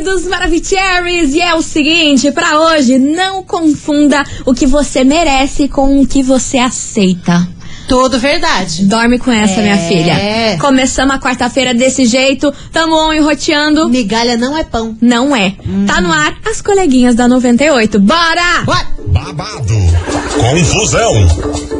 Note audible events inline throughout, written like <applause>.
queridos Maravicheries! E é o seguinte, pra hoje, não confunda o que você merece com o que você aceita. Tudo verdade. Dorme com essa, É. minha filha. Começamos a quarta-feira desse jeito, tamo on e roteando. Migalha não é pão. Não é. Tá no ar as coleguinhas da 98. Bora! What? babado, confusão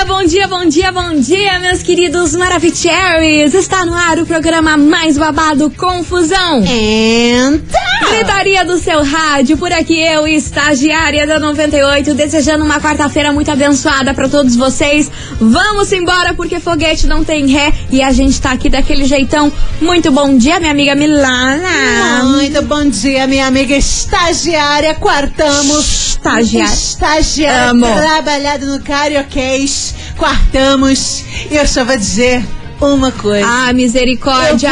Dia, bom dia, bom dia, bom dia, meus queridos Maravicheries! Está no ar o programa mais babado Confusão. Então. Gritaria do seu rádio, por aqui eu, estagiária da 98, desejando uma quarta-feira muito abençoada pra todos vocês. Vamos embora porque foguete não tem ré e a gente tá aqui daquele jeitão. Muito bom dia, minha amiga Milana. Muito bom dia, minha amiga estagiária. Quartamos. Estagiária. Estagiária Amo. trabalhada no Carioquês. Quartamos. E eu só vou dizer uma coisa. Ah, misericórdia!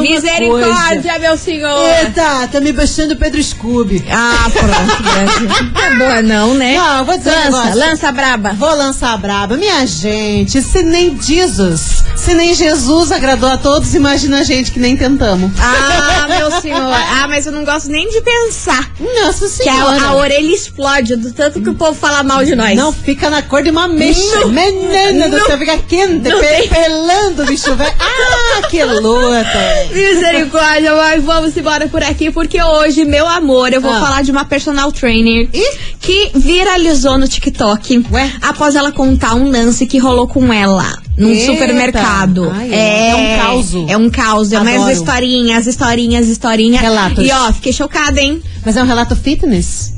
Misericórdia, meu senhor! Eita, tá me baixando o Pedro Scooby. Ah, pronto. Não é boa não, né? Não, vou dizer um lança, negócio. lança braba. Vou lançar braba. Minha gente, se nem Jesus, se nem Jesus agradou a todos, imagina a gente que nem tentamos. Ah, meu senhor. Ah, mas eu não gosto nem de pensar. Nossa Que a, senhora. a orelha explode do tanto que o povo fala mal de nós. Não fica na cor de uma mecha. Menina do céu, fica quente, pelando o bicho velho. Ah, que luta. Misericórdia, mas vamos embora por aqui, porque hoje, meu amor, eu vou Ah. falar de uma personal trainer Ih. que viralizou no TikTok Ué? após ela contar um lance que rolou com ela num Eita. supermercado. Ai, é. É um causo. É um caos, é mais historinhas, historinhas, historinhas. Relatos. E ó, fiquei chocada, hein? Mas é um relato fitness?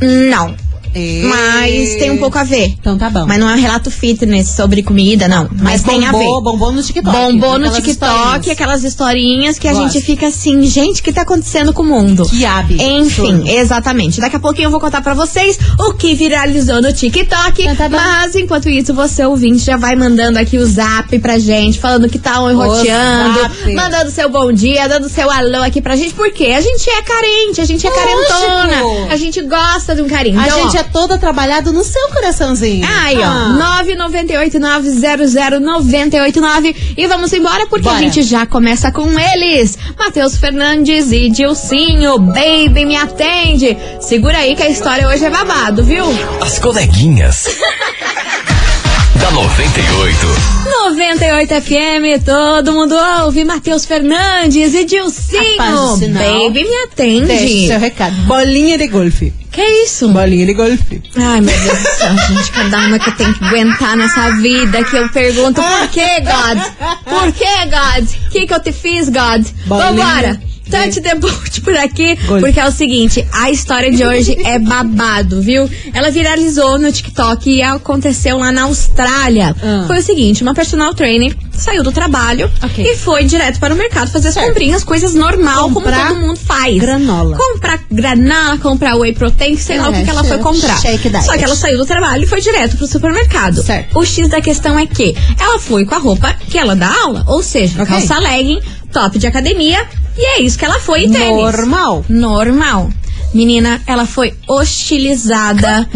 Não. Mas tem um pouco a ver. Então tá bom. Mas não é um relato fitness sobre comida, não. Mas, tem a ver. bombou, bombou no TikTok. Bombou no Aquelas TikTok, historinhas. aquelas historinhas que a Gosto. gente fica assim, gente, o que tá acontecendo com o mundo? Que abe. Enfim, exatamente. Daqui a pouquinho eu vou contar pra vocês o que viralizou no TikTok. Então tá mas enquanto isso, você ouvinte já vai mandando aqui o zap pra gente, falando que tá enroteando, mandando seu bom dia, dando seu alô aqui pra gente, porque a gente é carente, a gente é Lógico. carentona, a gente gosta de um carinho. A Então, gente ó, é toda trabalhado no seu coraçãozinho. Aí, ó, Ah. 998900989 e vamos embora porque Bora. a gente já começa com eles. Matheus Fernandes e Dilcinho, baby, me atende. Segura aí que a história hoje é babado, viu? As coleguinhas. <laughs> da 98. 98 FM, todo mundo ouve. Matheus Fernandes e Dilcinho, Rapaz, baby, me atende. Deixa seu recado. Bolinha de golfe. Que isso? Bolinha de golfe. Ai, meu Deus do céu, gente, cada uma que eu tenho que aguentar nessa vida que eu pergunto por que, God? Por que, God? O que, que eu te fiz, God? Bolinha Vambora! Touch the boat por aqui, Gol. porque é o seguinte, a história de hoje é babado, viu? Ela viralizou no TikTok e aconteceu lá na Austrália. Ah. Foi o seguinte, uma personal trainer saiu do trabalho Ok. e foi direto para o mercado fazer as Certo. comprinhas, coisas normal, Comprar como todo mundo faz. granola. Comprar granola, comprar whey protein, sei lá o que, É, que ela foi comprar. Só que ela saiu do trabalho e foi direto pro supermercado. Certo. O X da questão é que ela foi com a roupa que ela dá aula, ou seja, Ok. calça legging, top de academia, e é isso que ela foi e tênis. Normal. Normal. Menina, ela foi hostilizada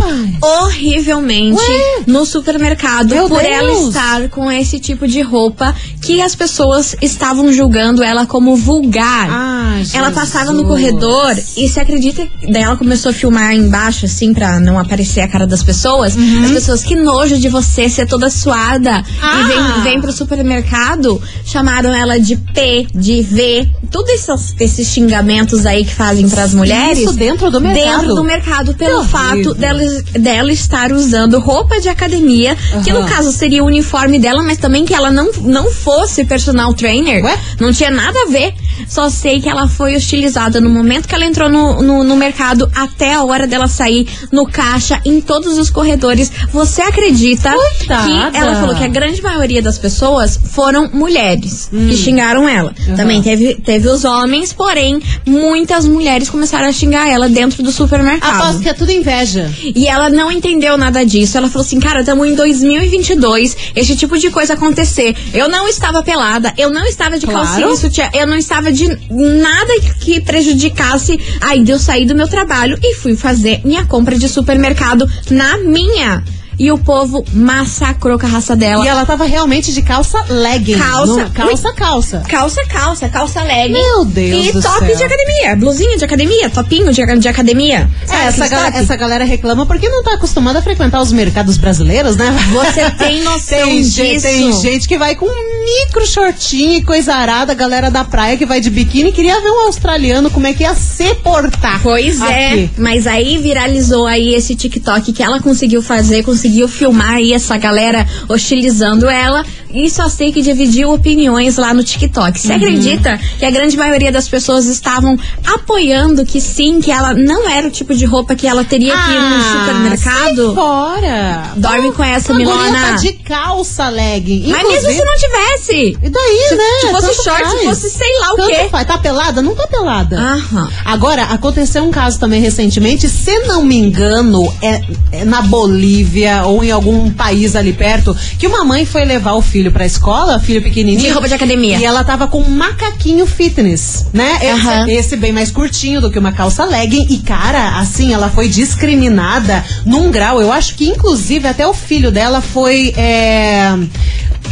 horrivelmente Ué? no supermercado Meu por Deus. ela estar com esse tipo de roupa que as pessoas estavam julgando ela como vulgar. Ah, ela passava no corredor e se acredita, daí ela começou a filmar embaixo assim pra não aparecer a cara das pessoas. Uhum. As pessoas que nojo de você ser toda suada Ah. e vem, vem pro supermercado, chamaram ela de P, de V, todos esses, esses xingamentos aí que fazem pras mulheres. Isso dentro do mercado? Dentro do mercado, pelo fato dela, dela estar usando roupa de academia, que no caso seria o uniforme dela, mas também que ela não, não fosse personal trainer. Ué? Não tinha nada a ver. Só sei que ela foi hostilizada no momento que ela entrou no, no, no mercado até a hora dela sair no caixa, em todos os corredores. Você acredita Coitada. que ela falou que a grande maioria das pessoas foram mulheres que xingaram ela. Também teve, teve os homens, porém, muitas mulheres começaram a xingar ela dentro do supermercado. Aposto que é tudo inveja. E ela não entendeu nada disso. Ela falou assim: cara, estamos em 2022, esse tipo de coisa acontecer. Eu não estava pelada, eu não estava de Claro. calcinha sutiã, eu não estava de nada que prejudicasse. Aí eu saí do meu trabalho e fui fazer minha compra de supermercado na minha. E o povo massacrou com a raça dela. E ela tava realmente de calça legging. Calça. No- calça, calça. Calça, calça, calça leg. Meu Deus E do top céu. de academia, blusinha de academia, topinho de, de academia. É, essa, galera, top? essa galera reclama porque não tá acostumada a frequentar os mercados brasileiros, né? Você tem <laughs> noção tem, disso? gente, tem gente que vai com um micro shortinho e coisa arada, a galera da praia que vai de biquíni. Queria ver um australiano como é que ia se portar. Pois é, aqui. mas aí viralizou aí esse TikTok que ela conseguiu fazer, conseguiu filmar aí essa galera hostilizando ela e só sei que dividiu opiniões lá no TikTok. Uhum. Você acredita que a grande maioria das pessoas estavam apoiando que sim, que ela não era o tipo de roupa que ela teria que ir no Ah, sai supermercado? fora. Dorme com essa, a guria Milona. tá de calça legging. Mas mesmo se não tivesse. E daí, Se- né? se fosse Tanto short, se faz. fosse sei lá o Tanto quê. faz. Tá pelada? Não tá pelada. Aham. Agora, aconteceu um caso também recentemente, se não me engano, é, é na Bolívia ou em algum país ali perto, que uma mãe foi levar o filho pra escola, filho pequenininho. De roupa de academia. E ela tava com um macaquinho fitness, né? Esse, esse bem mais curtinho do que uma calça legging. E, cara, assim, ela foi discriminada num grau. Eu acho que, inclusive, até o filho dela foi. é,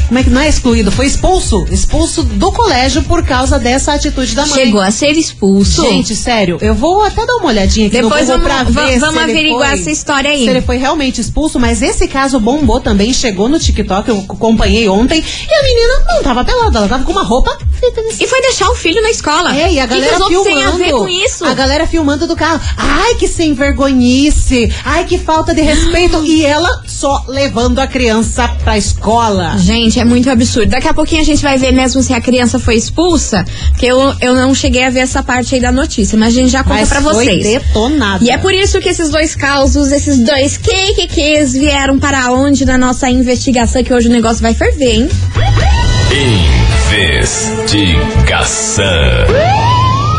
Como é que não é excluído? Foi expulso. Expulso do colégio por causa dessa atitude da mãe. Chegou a ser expulso. Gente, sério, eu vou até dar uma olhadinha aqui Depois no Google vamos- pra ver vamos averiguar foi- essa história aí. Se ele foi realmente expulso, mas esse caso bombou também, chegou no TikTok, eu acompanhei ontem, e a menina não tava pelada, ela tava com uma roupa E foi deixar o filho na escola. É, e a galera que filmando. têm a ver com isso? A galera filmando do carro. Ai, que sem vergonhice. Ai, que falta de respeito. e ela só levando a criança pra escola. Gente, é muito absurdo. Daqui a pouquinho a gente vai ver mesmo se a criança foi expulsa, porque eu, eu não cheguei a ver essa parte aí da notícia, mas a gente já conta Mas pra foi vocês. detonada. E é por isso que esses dois causos, esses dois kikikis vieram para onde na nossa investigação, que hoje o negócio vai ferver, hein? Investigação.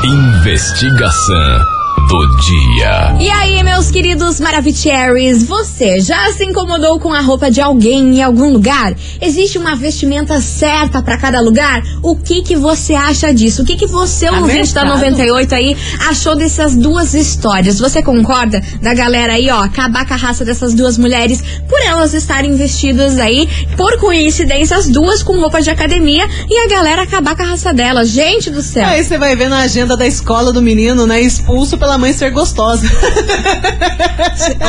Investigação do dia. E aí, meus queridos Maravicheries, você já se incomodou com a roupa de alguém em algum lugar? Existe uma vestimenta certa pra cada lugar? O que que você acha disso? O que que você, Tá ouvinte da mercado. 98 aí, achou dessas duas histórias? Você concorda da galera aí, ó, acabar com a raça dessas duas mulheres por elas estarem vestidas aí, por coincidência, as duas com roupa de academia e a galera acabar com a raça delas? Gente do céu! Aí você vai ver na agenda da escola do menino, né? Expulso pela mãe ser gostosa. <laughs>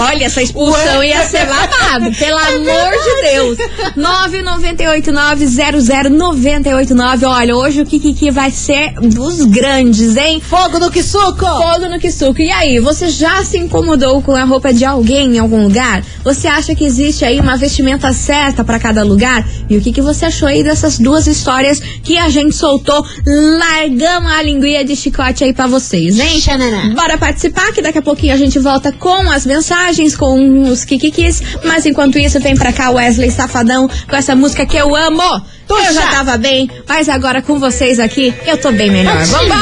Olha, essa expulsão Ué. ia ser babado, pelo amor de Deus. 998900989. Olha, hoje o Kikiki vai ser dos grandes, hein? Fogo no que suco! Fogo no Kisuko. E aí, você já se incomodou com a roupa de alguém em algum lugar? Você acha que existe aí uma vestimenta certa pra cada lugar? E o que, que você achou aí dessas duas histórias que a gente soltou? Largamos a linguinha de chicote aí pra vocês, hein? Xanana. Bora participar, que daqui a pouquinho a gente volta com as mensagens, com os kikikis. Mas enquanto isso, vem pra cá Wesley Safadão com essa música que eu amo. Eu já tava bem, mas agora com vocês aqui, eu tô bem melhor. Vambora!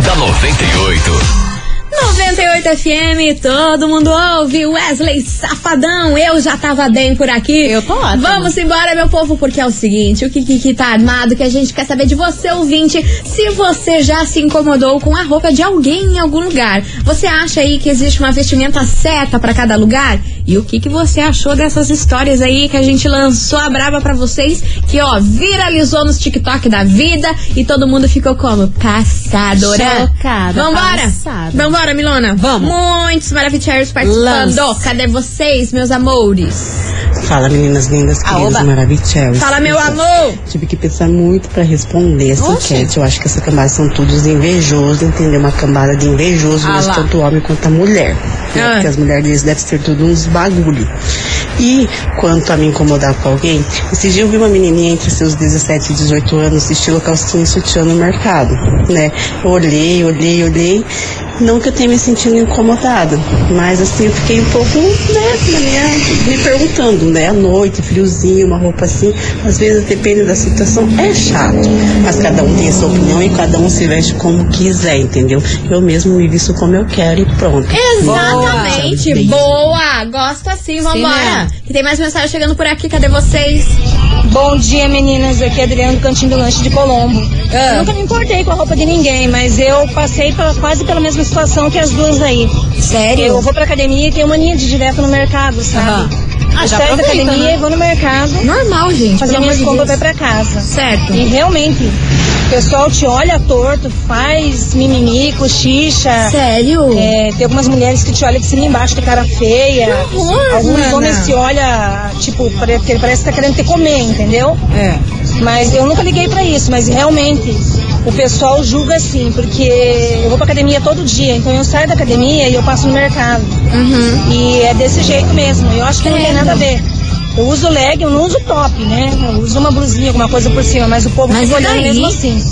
Da 98. 98 FM, todo mundo ouve. Wesley Safadão, eu já tava bem por aqui. Eu tô ótima. Vamos embora, meu povo, porque é o seguinte: o Kiki tá armado, que a gente quer saber de você, ouvinte, se você já se incomodou com a roupa de alguém em algum lugar. Você acha aí que existe uma vestimenta certa pra cada lugar? E o que, que você achou dessas histórias aí que a gente lançou a braba pra vocês, que ó, viralizou nos TikTok da vida e todo mundo ficou como? Passadora. Chocada, Vambora! passada. Vambora, Milona. Vamos. Muitos Maravicheros participando. Lance. Cadê vocês, meus amores? Fala, meninas lindas, queridas, maravilhosas. Fala, meu amor! Tive que pensar muito pra responder essa Oxe. enquete. Eu acho que essa cambada são todos invejosos, entendeu? Uma cambada de invejoso, Ah lá. tanto homem quanto a mulher. né? Ah. Porque as mulheres deles devem ser tudo uns bagulho. E quanto a me incomodar com alguém, esse dia eu vi uma menininha entre seus 17 e 18 anos, estilo calcinha e sutiã no mercado, né? Eu olhei, olhei, olhei. Não que eu tenha me sentindo incomodada, mas assim, eu fiquei um pouco, né, minha, me perguntando, né, à noite, friozinho, uma roupa assim, às vezes depende da situação, é chato, mas cada um tem a sua opinião e cada um se veste como quiser, entendeu? Eu mesmo me visto como eu quero e pronto. Exatamente. Boa. Boa. Gosto assim, vambora. né? Tem mais mensagem chegando por aqui. Cadê vocês? Bom dia, meninas. Aqui é Adriano do Cantinho do Lanche de Colombo. Ah. Eu nunca me importei com a roupa de ninguém, mas eu passei pela- quase pela mesma situação que as duas aí. Sério? Eu vou pra academia e tenho mania de ir direto no mercado, sabe? Aham. Ah, eu saio da academia né? e vou no mercado Normal, gente. fazer minhas de compras ir pra casa. Certo. E realmente, o pessoal te olha torto, faz mimimi, cochicha. Sério? É, tem algumas mulheres que te olham de cima embaixo de cara feia. Que horror, Alguns homens te olham, tipo, pare- que parece que tá querendo te comer, entendeu? É. Mas eu nunca liguei pra isso, mas realmente o pessoal julga assim, porque eu vou pra academia todo dia, então eu saio da academia e eu passo no mercado. Uhum. E é desse jeito mesmo. Eu acho que não tem nada a ver. Eu uso leg, eu não uso top, né? Eu uso uma blusinha, alguma coisa por cima, mas o povo Mas fica olhando daí? mesmo assim.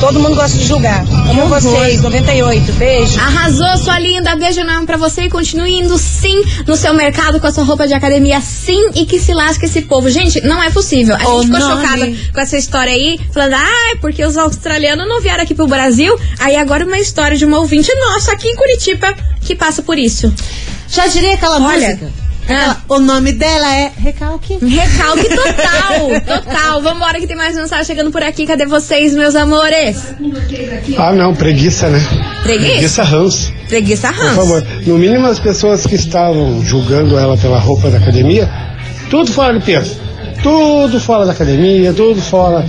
Todo mundo gosta de julgar. Amo vocês, 98. Beijo. Arrasou, sua linda. Beijo enorme pra você e continue indo sim no seu mercado com a sua roupa de academia, sim, e que se lasque esse povo. Gente, não é possível. A Ô, gente ficou nome. chocada com essa história aí, falando, ah, é porque os australianos não vieram aqui pro Brasil. Aí agora uma história de uma ouvinte nossa aqui em Curitiba que passa por isso. Já diria aquela Olha, música? Ah. O nome dela é Recalque. Recalque total, total. Vambora que tem mais mensagem chegando por aqui. Cadê vocês, meus amores? Ah, não, preguiça, né? Preguiça? Preguiça ranço. Preguiça Por Hans. favor. No mínimo, as pessoas que estavam julgando ela pela roupa da academia, tudo fora de peso. Tudo fora da academia, tudo fora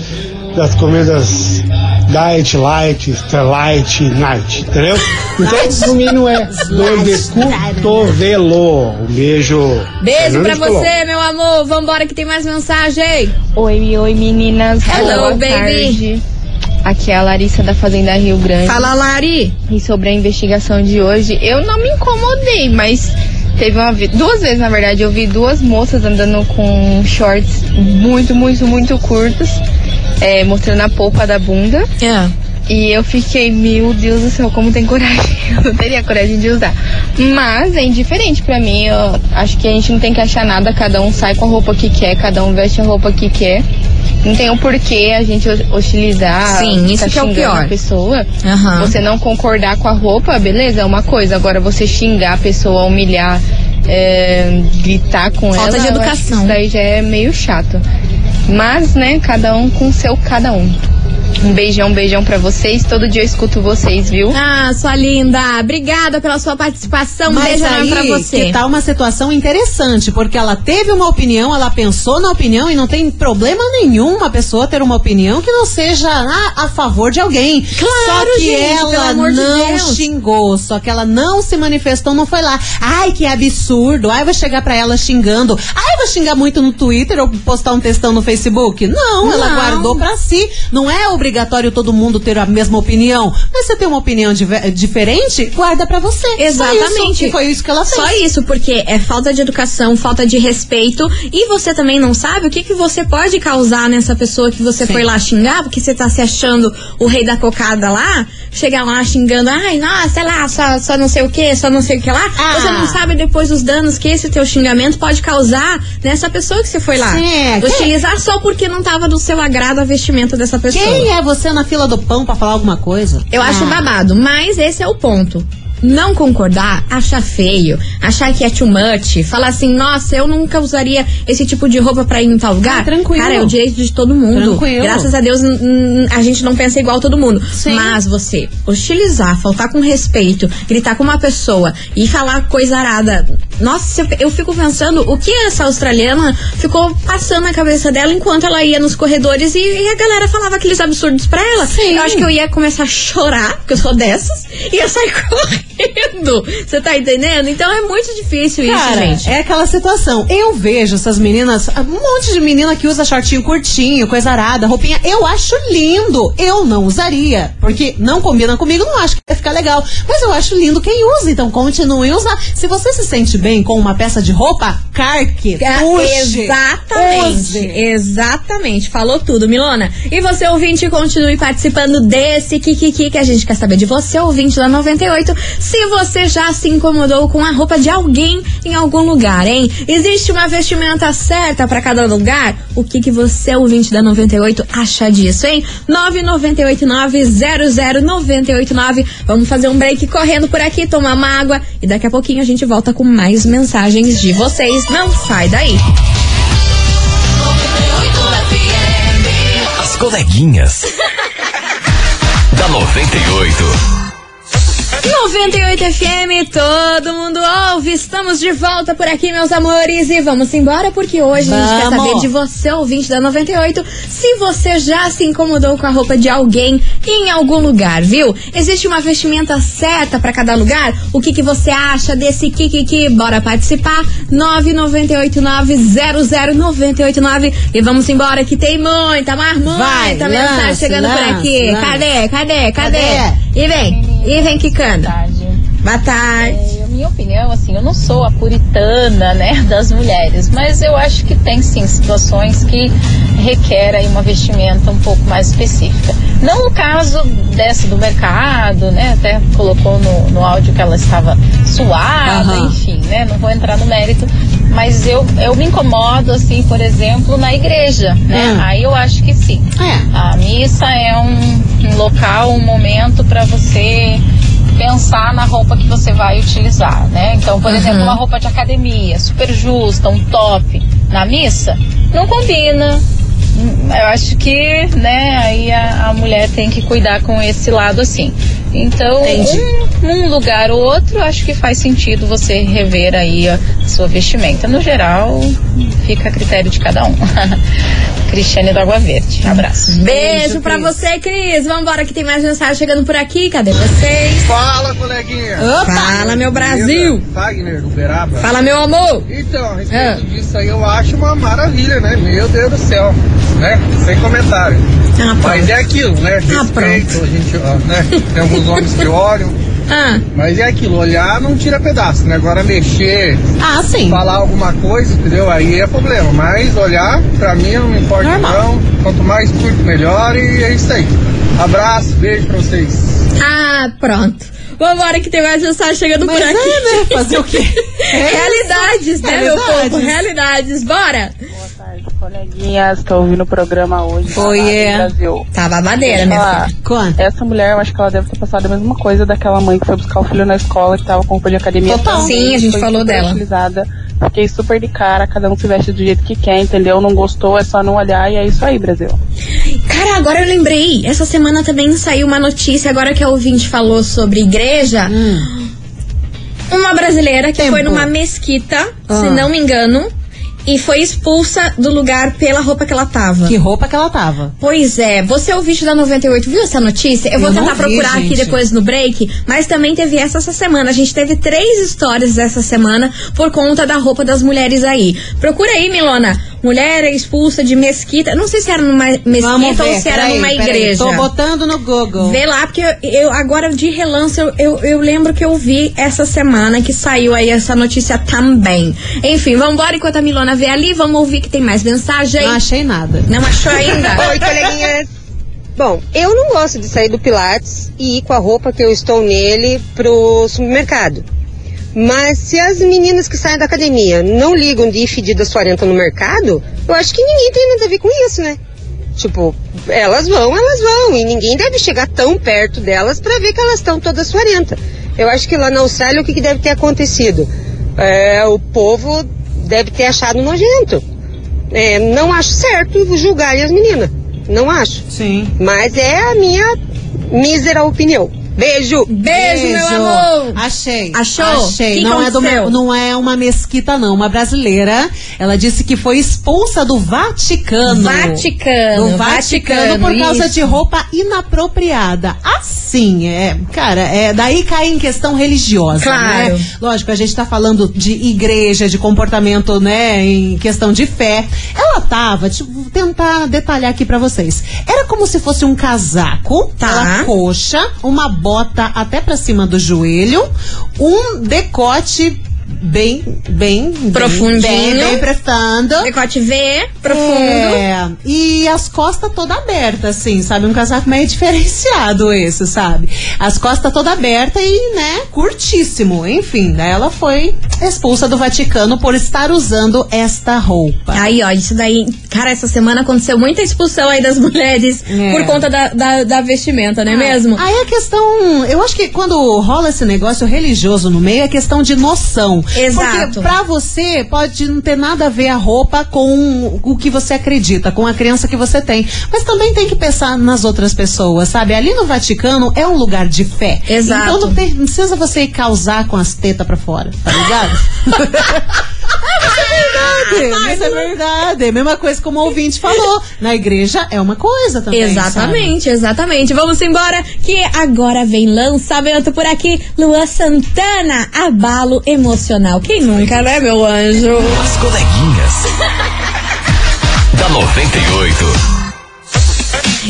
das comidas diet, light, extra light, night, entendeu? Então, no mínimo é dor de cotovelo. Um beijo. Beijo pra Fernando de Colombo. você, meu amor. Vambora que tem mais mensagem. Oi, oi meninas. Hello, Boa baby. tarde. Aqui é a Larissa da Fazenda Rio Grande. Fala, Lari. E sobre a investigação de hoje, eu não me incomodei, mas teve uma duas vezes, na verdade, eu vi duas moças andando com shorts muito, muito, muito curtos, é, mostrando a polpa da bunda. É. E eu fiquei, meu Deus do céu, como tem coragem? <laughs> Eu não teria coragem de usar. Mas é indiferente pra mim. Eu acho que a gente não tem que achar nada. Cada um sai com a roupa que quer, cada um veste a roupa que quer. Não tem o porquê a gente ho- hostilizar. Sim, isso tá que é o pior. A pessoa. Aham. Você não concordar com a roupa, beleza, é uma coisa. Agora você xingar a pessoa, humilhar, é, gritar com Falta ela. de acho que educação. Isso daí já é meio chato. Mas, né, cada um com seu cada um. Um beijão, beijão pra vocês. Todo dia eu escuto vocês, viu? Ah, sua linda. Obrigada pela sua participação. Um Mas enorme aí pra você. que tá uma situação interessante, porque ela teve uma opinião, ela pensou na opinião e não tem problema nenhum uma pessoa ter uma opinião que não seja a, a favor de alguém. Claro, só que gente, pelo ela amor de não Deus. xingou, só que ela não se manifestou, não foi lá. Ai, que absurdo. Ai, vou chegar pra ela xingando. Ai, vou xingar muito no Twitter ou postar um textão no Facebook. Não, ela Não. guardou pra si. Não é obrigatório todo mundo ter a mesma opinião. Mas você tem uma opinião diferente, guarda pra você. Exatamente. isso, que foi isso que ela fez. Só isso, porque é falta de educação, falta de respeito. E você também não sabe o que, que você pode causar nessa pessoa que você Sim. foi lá xingar, porque você tá se achando o rei da cocada lá, chegar lá xingando, ai, nossa, sei lá, só, só não sei o que, só não sei o que lá. Ah. Você não sabe depois os danos que esse teu xingamento pode causar nessa pessoa que você foi lá. Sim, quem- Utilizar só porque não tava do seu agrado a vestimenta dessa pessoa. Quem é você na fila do pão pra falar alguma coisa? Eu acho Ah. babado, mas esse é o ponto. Não concordar, achar feio, achar que é too much, falar assim, nossa, eu nunca usaria esse tipo de roupa pra ir em tal lugar. Ah, tranquilo. Cara, é o direito de todo mundo. Tranquilo. Graças a Deus, a gente não pensa igual todo mundo. Sim. Mas você hostilizar, faltar com respeito, gritar com uma pessoa e falar coisa arada. Nossa, eu- eu fico pensando o que essa australiana ficou passando na cabeça dela enquanto ela ia nos corredores e, e a galera falava aqueles absurdos pra ela. Sim. Eu acho que eu ia começar a chorar, porque eu sou dessas, e ia sair <laughs> correndo. Sentido. Você tá entendendo? Então é muito difícil isso, Cara, gente. é aquela situação. Eu vejo essas meninas, um monte de menina que usa shortinho curtinho, coisa arada, roupinha. Eu acho lindo. Eu não usaria. Porque não combina comigo, não acho que vai ficar legal. Mas eu acho lindo quem usa. Então continue a usar. Se você se sente bem com uma peça de roupa, carque, É, puxe, Exatamente, use. exatamente. Falou tudo, Milona. E você, ouvinte, continue participando desse Kikiki que a gente quer saber de você, ouvinte da 98, se você já se incomodou com a roupa de alguém em algum lugar, hein? Existe uma vestimenta certa pra cada lugar? O que que você, ouvinte da 98, acha disso, hein? 998900989. Vamos fazer um break correndo por aqui, tomar uma água e daqui a pouquinho a gente volta com mais mensagens de vocês. Não sai daí. As coleguinhas. <laughs> da 98. 98 FM, todo mundo ouve. Estamos de volta por aqui, meus amores. E vamos embora, porque hoje a gente quer Vamos. saber de você, ouvinte da 98, se você já se incomodou com a roupa de alguém em algum lugar, viu? Existe uma vestimenta certa pra cada lugar? O que, que você acha desse Kikiki? Bora participar? 998900989. E vamos embora, que tem muita, mas muita Vai, mensagem lança, chegando por lança, aqui. lança. Cadê? Cadê? Cadê? Cadê? E vem, e vem quicando. tarde. Boa tarde. É, minha opinião, assim, eu não sou a puritana, né, <laughs> das mulheres, mas eu acho que tem sim situações que requerem uma vestimenta um pouco mais específica. Não o caso dessa do mercado, né, até colocou no, no áudio que ela estava suada, Aham. enfim, né, não vou entrar no mérito, mas eu, eu me incomodo, assim, por exemplo, na igreja, né, Hum. aí eu acho que sim. É. A missa é um, um local, um momento para você pensar na roupa que você vai utilizar, né? Então, por exemplo, uma roupa de academia, super justa, um top na missa, não combina. Eu acho que, né, aí a, a mulher tem que cuidar com esse lado assim. Então, um, um lugar ou outro, acho que faz sentido você rever aí a sua vestimenta. No geral, fica a critério de cada um. <laughs> Cristiane do Água Verde. Abraço. Beijo Beijo, pra Cris. você, Cris. Vambora que tem mais mensagem chegando por aqui. Cadê vocês? Fala, coleguinha. Fala, meu Brasil. Wagner do Beraba. Fala, meu amor. Então, a Ah. respeito disso aí, eu acho uma maravilha, né? Meu Deus do céu. Né? Sem comentário. Ah, Mas é aquilo, né? Ah, Respeito, a gente, ó, né? Tem alguns homens que olham. <laughs> Ah, Mas é aquilo, olhar não tira pedaço, né? Agora mexer, Ah, sim. falar alguma coisa, entendeu? Aí é problema. Mas olhar, pra mim, não me importa Normal. não. Quanto mais curto, melhor. E é isso aí. Abraço, beijo pra vocês. ah, pronto. Vambora que tem mais mensagem chegando Mas por é, aqui. né? Fazer o quê? <laughs> Realidades, né, meu Realidades. povo? Realidades. Bora. Coleguinhas. Tô ouvindo o programa hoje. da Oi, Rádio é. Brasil. Tá eu minha falar. filha. Quanto? Essa mulher, eu acho que ela deve ter passado a mesma coisa daquela mãe que foi buscar o filho na escola, que tava com roupa de academia. Total. também, Sim, a gente foi falou dela. Utilizada. Fiquei super de cara, cada um se veste do jeito que quer, entendeu? Não gostou, é só não olhar e é isso aí, Brasil. Cara, agora eu lembrei. Essa semana também saiu uma notícia, agora que a ouvinte falou sobre igreja. Uma brasileira que Tempo. foi numa mesquita, se Ah. não me engano, e foi expulsa do lugar pela roupa que ela tava. Que roupa que ela tava? Pois é, você é o vídeo da 98, viu essa notícia? Eu vou Eu não tentar vi, procurar aqui gente. depois no break, mas também teve essa essa semana. A gente teve três histórias essa semana por conta da roupa das mulheres aí. Procura aí, Milona. Mulher é expulsa de mesquita. Não sei se era numa mesquita ou ver, se era peraí, numa peraí. igreja. Tô botando no Google. Vê lá, porque eu, eu- agora de relance eu, eu, eu lembro que eu vi essa semana que saiu aí essa notícia também. Enfim, vamos embora enquanto a Milona vê ali, vamos ouvir que tem mais mensagem. Não achei nada. Não achou ainda? <laughs> Oi, coleguinhas. Bom, eu não gosto de sair do Pilates e ir com a roupa que eu estou nele pro supermercado. Mas se as meninas que saem da academia não ligam de ir fedidas 40 no mercado, eu acho que ninguém tem nada a ver com isso, né? Tipo, elas vão, elas vão. E ninguém deve chegar tão perto delas para ver que elas estão todas 40. Eu acho que lá na Austrália o que, que deve ter acontecido? É, o povo deve ter achado nojento. É, não acho certo julgar as meninas. Não acho. Sim. Mas é a minha mísera opinião. Beijo! Beijo, meu amor! Achei. Achou? Achei. Que não, é do- aconteceu? não é uma mesquita, não. Uma brasileira. Ela disse que foi expulsa do Vaticano. Vaticano, Do Vaticano, Vaticano, por causa isso. de roupa inapropriada. Assim, é. Cara, é, daí cai em questão religiosa. Claro. Né? Lógico, a gente tá falando de igreja, de comportamento, né? Em questão de fé. Ela tava, deixa eu tentar detalhar aqui pra vocês. Era como se fosse um casaco, Tá. ela coxa, uma bota até pra cima do joelho, um decote bem, bem, Profundinho. bem, bem profundo. Decote V, profundo. É, e as costas toda aberta, assim, sabe? Um casaco meio <laughs> diferenciado esse, sabe? As costas toda aberta e, né, curtíssimo. Enfim, daí ela foi expulsa do Vaticano por estar usando esta roupa. Aí, ó, isso daí. Cara, essa semana aconteceu muita expulsão aí das <laughs> mulheres É. por conta da, da, da vestimenta, não é mesmo? Aí a questão, eu acho que quando rola esse negócio religioso no meio, é questão de noção. Exato. Porque pra você pode não ter nada a ver a roupa com o que você acredita, com a crença que você tem. Mas também tem que pensar nas outras pessoas, sabe? Ali no Vaticano é um lugar de fé. Exato. Então não, tem- não precisa você ir causar com as tetas pra fora, tá ligado? <laughs> É verdade, isso é verdade. É a mesma coisa como o ouvinte falou. Na igreja é uma coisa também. sabe? Exatamente, exatamente. Vamos embora, que agora vem lançamento por aqui. Lua Santana, abalo emocional. Quem nunca, né, meu anjo? As coleguinhas. <laughs> da 98.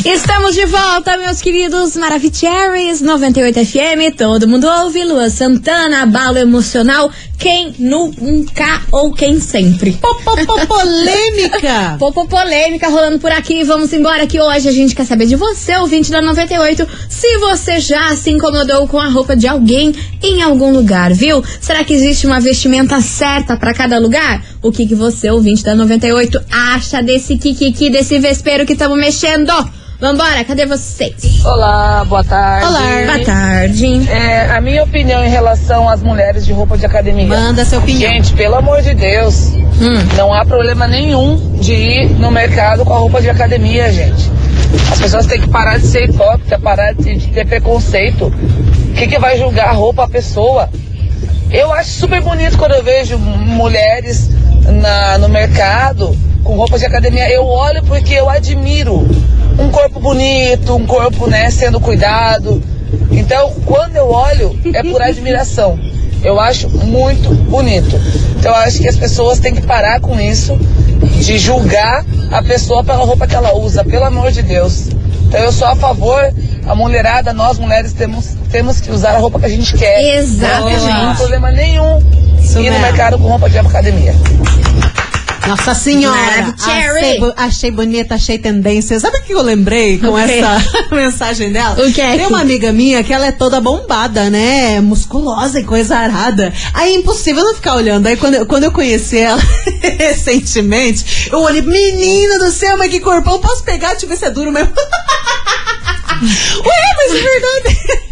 Estamos de volta, meus queridos Maravicheries 98 FM. Todo mundo ouve. Lua Santana, abalo emocional. Quem nunca ou quem sempre? Polêmica! <laughs> Popo polêmica rolando por aqui. Vamos embora que hoje a gente quer saber de você, ouvinte da 98, se você já se incomodou com a roupa de alguém em algum lugar, viu? Será que existe uma vestimenta certa pra cada lugar? O que que você, ouvinte da 98, acha desse kikiki, desse vespeiro que estamos mexendo? Vambora, cadê vocês? Olá, boa tarde. Olá. Boa tarde. É, a minha opinião em relação às mulheres de roupa de academia. Manda sua opinião. Gente, pelo amor de Deus, Hum. não há problema nenhum de ir no mercado com a roupa de academia, gente. As pessoas têm que parar de ser hipócrita, parar de, de ter preconceito. O que, que vai julgar a roupa a pessoa? Eu acho super bonito quando eu vejo mulheres na- no mercado com roupa de academia. Eu olho porque eu admiro um corpo bonito, um corpo né, sendo cuidado. Então, quando eu olho, é por <laughs> admiração. Eu acho muito bonito. Então, eu acho que as pessoas têm que parar com isso, de julgar a pessoa pela roupa que ela usa, pelo amor de Deus. Então, eu sou a favor, a mulherada, nós mulheres temos, temos que usar a roupa que a gente quer. Exatamente. Não tem problema nenhum Isso no mesmo. mercado com roupa de academia. Nossa senhora, achei, achei bonita, achei tendência. Sabe o que eu lembrei com O quê? essa <laughs> mensagem dela? O que é Tem que- uma amiga minha que ela é toda bombada, né? Musculosa e coisa arada. Aí é impossível não ficar olhando. Aí quando eu, quando eu conheci ela <laughs> recentemente, eu olhei, menina do céu, mas que corpão, posso pegar? Deixa eu ver se é duro mesmo. <laughs> Ué, mas é verdade.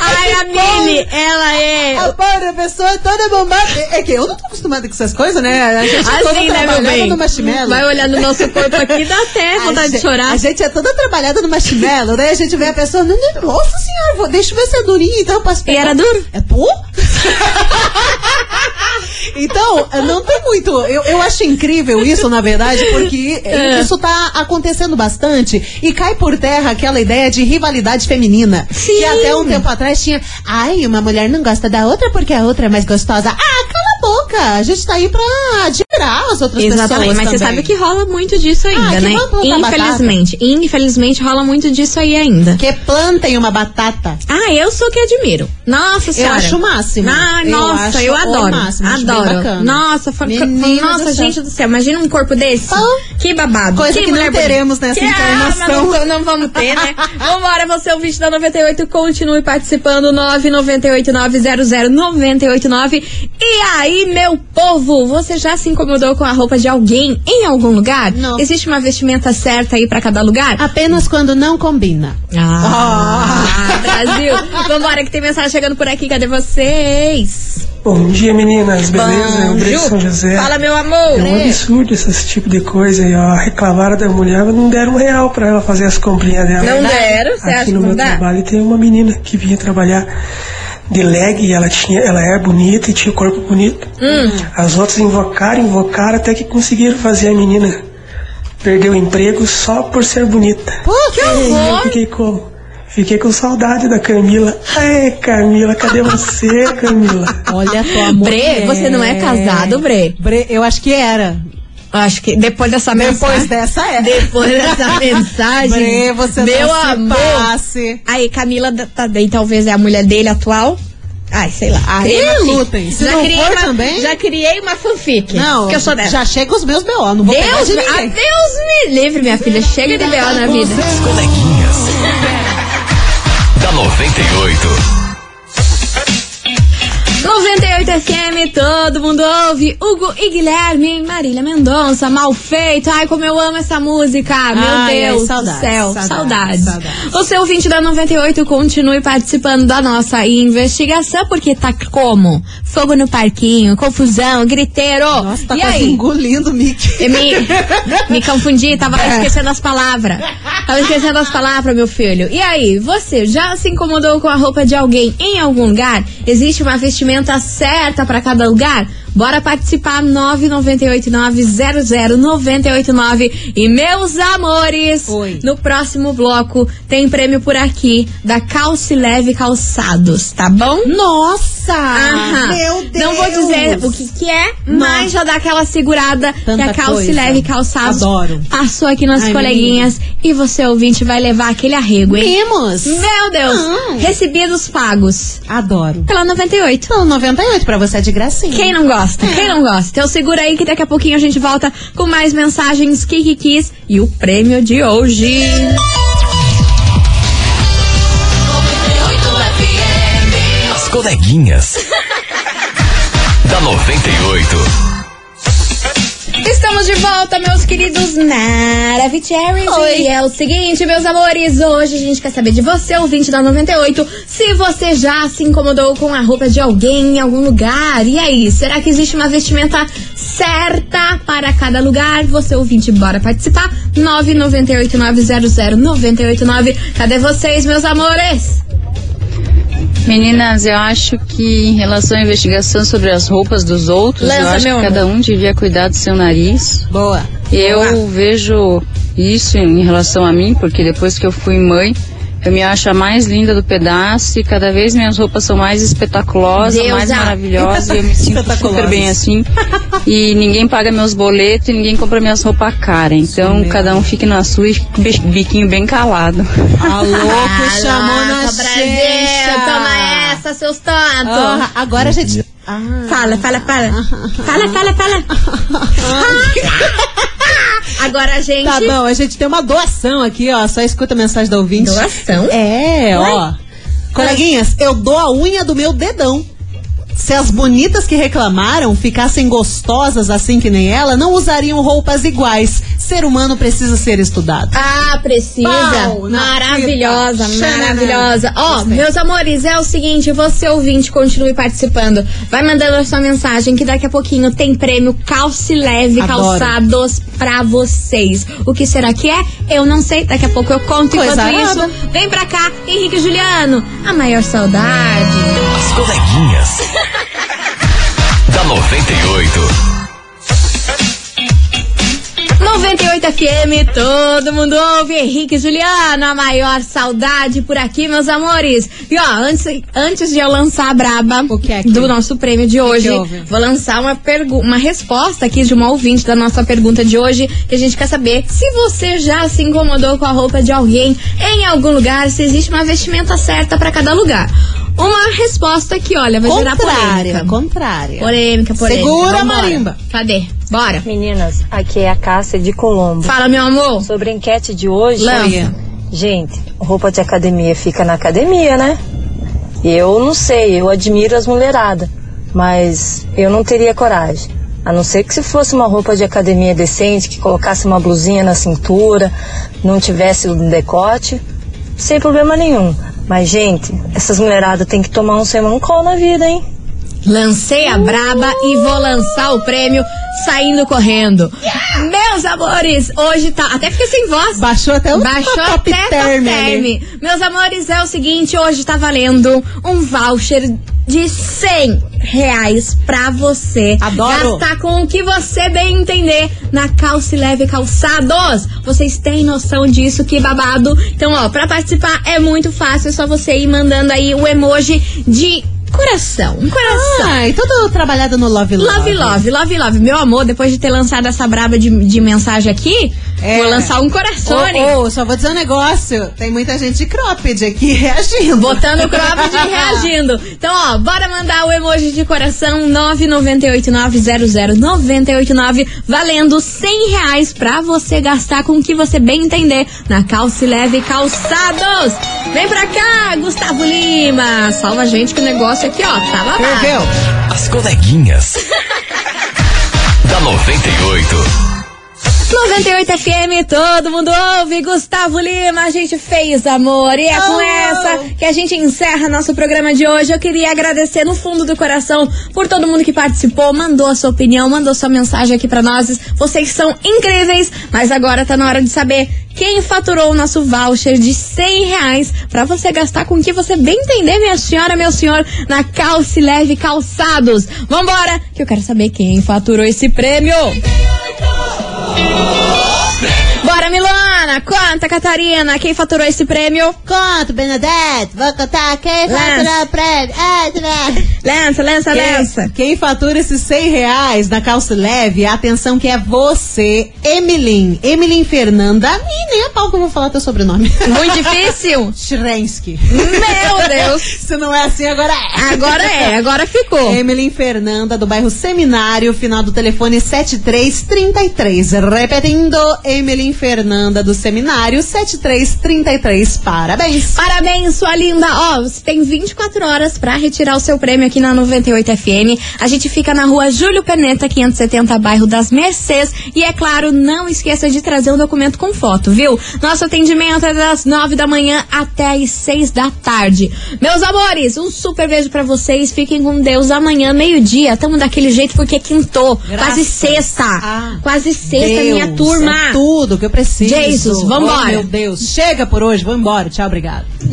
Ai, a Mili, ela é. A pobre pessoa toda bombada. É que eu não tô acostumada com essas coisas, né? A gente é toda Assim, né, meu trabalhada no marshmallow. Vai olhar no nosso corpo aqui, dá <laughs> até vontade de gente- chorar. A gente é toda trabalhada no marshmallow, daí a gente vê a pessoa, "Não, não, nossa senhora, vou- deixa eu ver se é durinho, então eu posso pegar. era duro? É pô? <laughs> então, não tem muito. Eu, eu acho incrível isso, na verdade, porque <laughs> É. isso tá acontecendo bastante e cai por terra aquela ideia de rivalidade feminina. Sim. Que até um tempo atrás tinha, ai, uma mulher não gosta da outra porque a outra é mais gostosa. Ah, cala a boca! A gente tá aí pra admirar as outras Exatamente, pessoas. mas você também. sabe que rola muito disso ainda, Ah, que né? Infelizmente. Infelizmente rola muito disso aí ainda. Que plantem uma batata. Ah, eu sou que admiro. Nossa senhora. acho o máximo. Ah, Eu nossa, eu o adoro. máximo, adoro. Nossa, Menino nossa, do gente do céu, imagina um corpo desse. que babado. Coisa que não mulher bonita. teremos nessa Que- Ah, mas encarnação. não, não vamos ter, né? <laughs> Vambora, você é o vídeo da 98, continue participando. 998900989. E aí, meu povo, você já se incomodou com a roupa de alguém em algum lugar? Não. Existe uma vestimenta certa aí pra cada lugar? Apenas quando não combina. Ah, Brasil! Vambora, que tem mensagem chegando por aqui. Cadê vocês? Bom dia, meninas. Beleza? Bom, Eu Brei Ju. São José. Fala, meu amor. É um absurdo esse tipo de coisa. aí, ó. Reclamaram da mulher, mas não deram um real pra ela fazer as comprinhas dela. Não deram? Você acha Aqui que no não meu dá? trabalho tem uma menina que vinha trabalhar de leg e ela tinha, ela é bonita e tinha o corpo bonito. Hum. As outras invocaram, invocaram até que conseguiram fazer a menina perder o emprego só por ser bonita. Pô, que E horror! eu fiquei como? Fiquei com saudade da Camila. Ai, Camila, cadê você, Camila? Olha a tua Bre, você não é casado, Bre? Bre, eu acho que era. Acho que depois dessa Depois mensagem. dessa é. Depois <laughs> dessa mensagem. Bre, você meu amor. passe. Aí, Camila da- Tadei talvez é a mulher dele atual. Ai, sei lá. Aí lutem. Se já não criei for uma, também- Já criei uma fanfic. Não, que eu sou dessa. já chega os meus B.O., não vou pegar Deus, de me- ninguém. Deus me livre, minha filha. Chega de B.O. na vida. As coleguinhas. da 98. 98 FM, todo mundo ouve. Hugo e Guilherme, Marília Mendonça, mal feito. Ai, como eu amo essa música. Meu Ai, ai, Deus saudades, do céu. saudades, Saudades. seu ouvinte da 98 continue participando da nossa investigação, porque tá como? Fogo no parquinho, confusão, griteiro. Nossa, tá e quase aí? engolindo o Mickey. Me, me confundi, tava <laughs> esquecendo as palavras. Tava esquecendo as palavras, meu filho. E aí, você já se incomodou com a roupa de alguém em algum lugar? Existe uma vestimenta certa pra cada lugar? Bora participar 998900989 e meus amores, Oi. no próximo bloco tem prêmio por aqui da Calce Leve Calçados, tá bom? Nossa! Aham. Meu Deus! Não vou dizer o que, que é, mas já dá aquela segurada Tanta que a Calce coisa. Leve Calçados Adoro. passou aqui nas Ai, coleguinhas e você ouvinte vai levar aquele arrego, hein? Mimos! Meu Deus! Recebidos pagos Adoro. pela 98. Então, 98 pra você é de gracinha. Quem não gosta? Quem não gosta? Então segura aí que daqui a pouquinho a gente volta com mais mensagens Kikikis e o prêmio de hoje. As coleguinhas. <laughs> da 98. Estamos de volta, meus queridos Maravicheries. Oi. E é o seguinte, meus amores, hoje a gente quer saber de você, ouvinte da 98, se você já se incomodou com a roupa de alguém em algum lugar. E aí, será que existe uma vestimenta certa para cada lugar? Você, ouvinte, bora participar. 998900989. Cadê vocês, meus amores? Meninas, eu acho que em relação à investigação sobre as roupas dos outros, Lança, eu acho que cada um devia cuidar do seu nariz. Boa. Eu Boa. vejo isso em relação a mim, porque depois que eu fui mãe, eu me acho a mais linda do pedaço e cada vez minhas roupas são mais espetaculosas, Deusa. mais maravilhosas e eu me sinto super bem assim. E ninguém paga meus boletos e ninguém compra minhas roupas caras. Então cada um fique na sua e biquinho bem calado. <laughs> A louco chamou na Brasil. Toma essa, seus tontos. Ah, agora a gente... Ah. Fala, fala, fala. Fala, fala, fala. <laughs> <laughs> Agora a gente. Tá bom, a gente tem uma doação aqui, ó. Só escuta a mensagem da ouvinte. Doação? É, ó. Coleguinhas, eu dou a unha do meu dedão. Se as bonitas que reclamaram ficassem gostosas assim que nem ela, não usariam roupas iguais. Ser humano precisa ser estudado. Ah, precisa. Pau maravilhosa, maravilhosa. Ó, Gostei. meus amores, é o seguinte, você ouvinte, continue participando. Vai mandando a sua mensagem que daqui a pouquinho tem prêmio Calce Leve Adoro. Calçados pra vocês. O que será que é? Eu não sei, daqui a pouco eu conto. Coisa Enquanto isso, vem pra cá, Henrique e Juliano, a maior saudade. As coleguinhas. Da 98. 98 FM, todo mundo ouve. Henrique e Juliano, a maior saudade por aqui, meus amores. E ó, antes, antes de eu lançar a braba que é que- do nosso prêmio de hoje, vou lançar uma, uma resposta aqui de uma ouvinte da nossa pergunta de hoje, que a gente quer saber se você já se incomodou com a roupa de alguém em algum lugar, se existe uma vestimenta certa pra cada lugar. Uma resposta que, olha, vai gerar Contrária, polêmica. contrária. Polêmica, polêmica. Segura, Vambora. marimba. Cadê? Bora. Meninas, aqui é a Cássia de Colombo. Fala, meu amor. Sobre a enquete de hoje. Lança. Gente, roupa de academia fica na academia, né? Eu não sei, eu admiro as mulheradas, mas eu não teria coragem. A não ser que se fosse uma roupa de academia decente, que colocasse uma blusinha na cintura, não tivesse um decote, sem problema nenhum. Mas, gente, essas mulheradas têm que tomar um sermão call na vida, hein? Lancei a braba e vou lançar o prêmio saindo correndo. Meus amores, hoje tá. Até fiquei sem voz. Baixou até o Baixou top até term term. Meus amores, é o seguinte: hoje tá valendo um voucher de 100 reais pra você Adoro. gastar com o que você bem entender na Calce Leve Calçados. Vocês têm noção disso, que babado. Então, ó, pra participar é muito fácil, é só você ir mandando aí o emoji de coração. Um coração. Ai, tudo trabalhado no Love Love. Love, love, love, love. Meu amor, depois de ter lançado essa braba de, de mensagem aqui, É. vou lançar um coração. Ô, ô, só vou dizer um negócio. Tem muita gente de cropped aqui <laughs> reagindo. Botando cropped e <laughs> reagindo. Então, ó, bora mandar o emoji de coração 998900989 valendo 100 reais pra você gastar com o que você bem entender na Calce Leve Calçados. Vem pra cá, Gustavo Lima. Salva a gente que o negócio aqui, ó, tá babado. As coleguinhas. <laughs> da 98. 98 FM, todo mundo ouve. Gustavo Lima, a gente fez amor. E é com Oh! essa que a gente encerra nosso programa de hoje. Eu queria agradecer no fundo do coração por todo mundo que participou, mandou a sua opinião, mandou sua mensagem aqui pra nós. Vocês são incríveis, mas agora tá na hora de saber quem faturou o nosso voucher de 100 reais pra você gastar com o que você bem entender, minha senhora, meu senhor, na Calce Leve Calçados. Vambora, que eu quero saber quem faturou esse prêmio. Bora, Milana! Conta, Catarina! Quem faturou esse prêmio? Conta, Bernadette. Vou contar quem faturou o prêmio. Lança, lança, lança! Quem, quem fatura esses 100 reais na calça leve, atenção que é você, Emilin. Emilin Fernanda. E nem a pau que eu vou falar teu sobrenome. Muito <laughs> difícil? Shrensky. Meu <laughs> Deus! Se não é assim, agora é. Agora é, agora ficou. Emilin Fernanda, do bairro Seminário, final do telefone 7333. Repetindo, Emilin Fernanda, do Seminário 7333. Parabéns. Parabéns, sua linda! Ó, você tem 24 horas pra retirar o seu prêmio aqui na 98 FM. A gente fica na rua Júlio Peneta, 570, bairro das Mercês. E é claro, não esqueça de trazer um documento com foto, viu? Nosso atendimento é das 9 da manhã até as 6 da tarde. Meus amores, um super beijo pra vocês. Fiquem com Deus. Amanhã, meio-dia, tamo daquele jeito porque quintou. Quase Graças sexta. a Quase sexta, Deus, minha turma. É tudo que eu preciso. Jesus, vambora. Oh, meu Deus, chega por hoje, vamos embora. Tchau, obrigado. <laughs>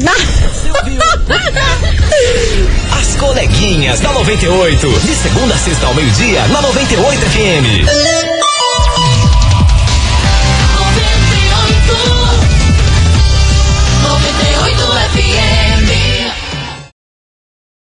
As coleguinhas da 98. De segunda a sexta ao meio-dia, na 98 FM.